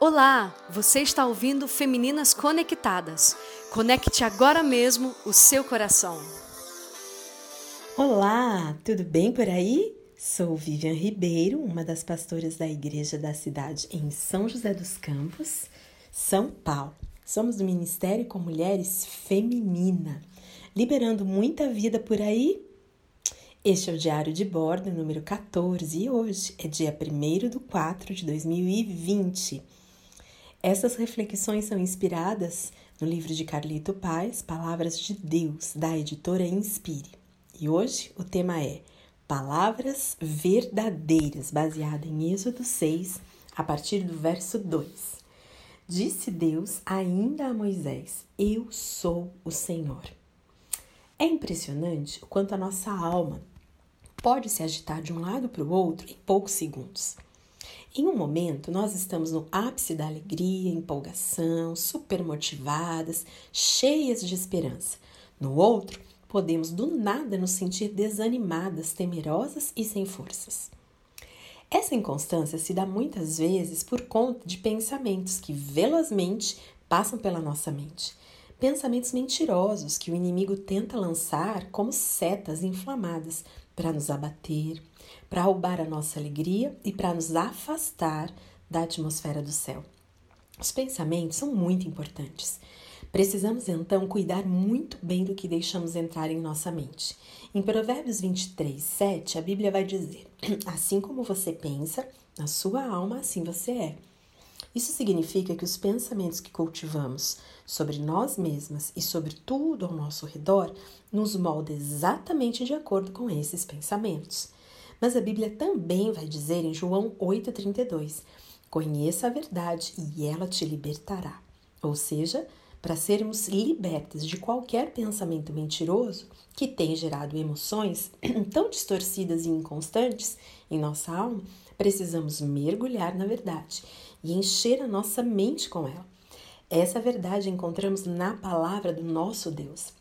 Olá, você está ouvindo Femininas Conectadas. Conecte agora mesmo o seu coração. Olá, tudo bem por aí? Sou Vivian Ribeiro, uma das pastoras da Igreja da Cidade em São José dos Campos, São Paulo. Somos do Ministério com Mulheres Feminina, liberando muita vida por aí este é o Diário de Bordo número 14 e hoje é dia 1 de 4 de 2020. Essas reflexões são inspiradas no livro de Carlito Paz, Palavras de Deus, da editora Inspire. E hoje o tema é Palavras Verdadeiras, baseada em Êxodo 6, a partir do verso 2. Disse Deus ainda a Moisés: Eu sou o Senhor. É impressionante o quanto a nossa alma pode se agitar de um lado para o outro em poucos segundos. Em um momento, nós estamos no ápice da alegria, empolgação, super motivadas, cheias de esperança. No outro, podemos do nada nos sentir desanimadas, temerosas e sem forças. Essa inconstância se dá muitas vezes por conta de pensamentos que velozmente passam pela nossa mente. Pensamentos mentirosos que o inimigo tenta lançar como setas inflamadas para nos abater, para roubar a nossa alegria e para nos afastar da atmosfera do céu. Os pensamentos são muito importantes. Precisamos então cuidar muito bem do que deixamos entrar em nossa mente. Em Provérbios 23, 7, a Bíblia vai dizer: Assim como você pensa, na sua alma, assim você é. Isso significa que os pensamentos que cultivamos sobre nós mesmas e sobre tudo ao nosso redor nos molda exatamente de acordo com esses pensamentos. Mas a Bíblia também vai dizer em João 8,32: Conheça a verdade e ela te libertará. Ou seja, para sermos libertas de qualquer pensamento mentiroso que tem gerado emoções tão distorcidas e inconstantes em nossa alma, precisamos mergulhar na verdade e encher a nossa mente com ela. Essa verdade encontramos na palavra do nosso Deus,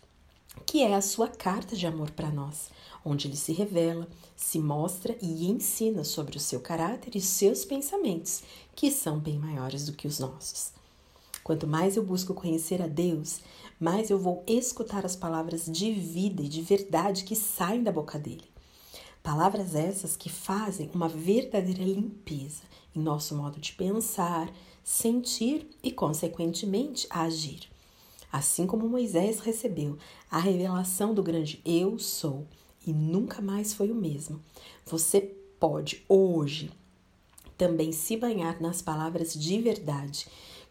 que é a sua carta de amor para nós, onde ele se revela, se mostra e ensina sobre o seu caráter e seus pensamentos, que são bem maiores do que os nossos. Quanto mais eu busco conhecer a Deus, mais eu vou escutar as palavras de vida e de verdade que saem da boca dele. Palavras essas que fazem uma verdadeira limpeza em nosso modo de pensar, sentir e, consequentemente, agir. Assim como Moisés recebeu a revelação do grande Eu sou e nunca mais foi o mesmo, você pode hoje também se banhar nas palavras de verdade,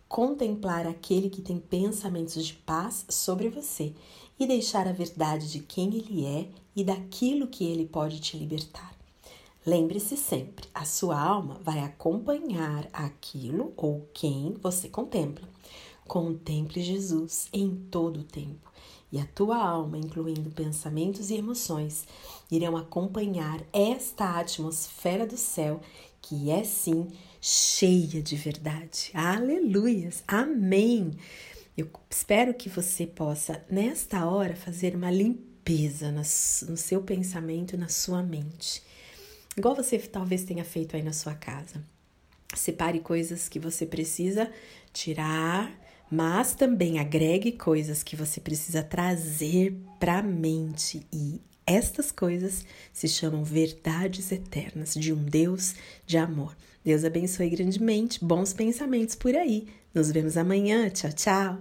contemplar aquele que tem pensamentos de paz sobre você e deixar a verdade de quem ele é e daquilo que ele pode te libertar. Lembre-se sempre, a sua alma vai acompanhar aquilo ou quem você contempla. Contemple Jesus em todo o tempo, e a tua alma, incluindo pensamentos e emoções, irão acompanhar esta atmosfera do céu que é sim cheia de verdade. Aleluias! Amém! Eu espero que você possa, nesta hora, fazer uma limpeza no seu pensamento, na sua mente. Igual você talvez tenha feito aí na sua casa. Separe coisas que você precisa tirar, mas também agregue coisas que você precisa trazer para a mente e estas coisas se chamam verdades eternas de um Deus de amor. Deus abençoe grandemente, bons pensamentos por aí. Nos vemos amanhã. Tchau, tchau.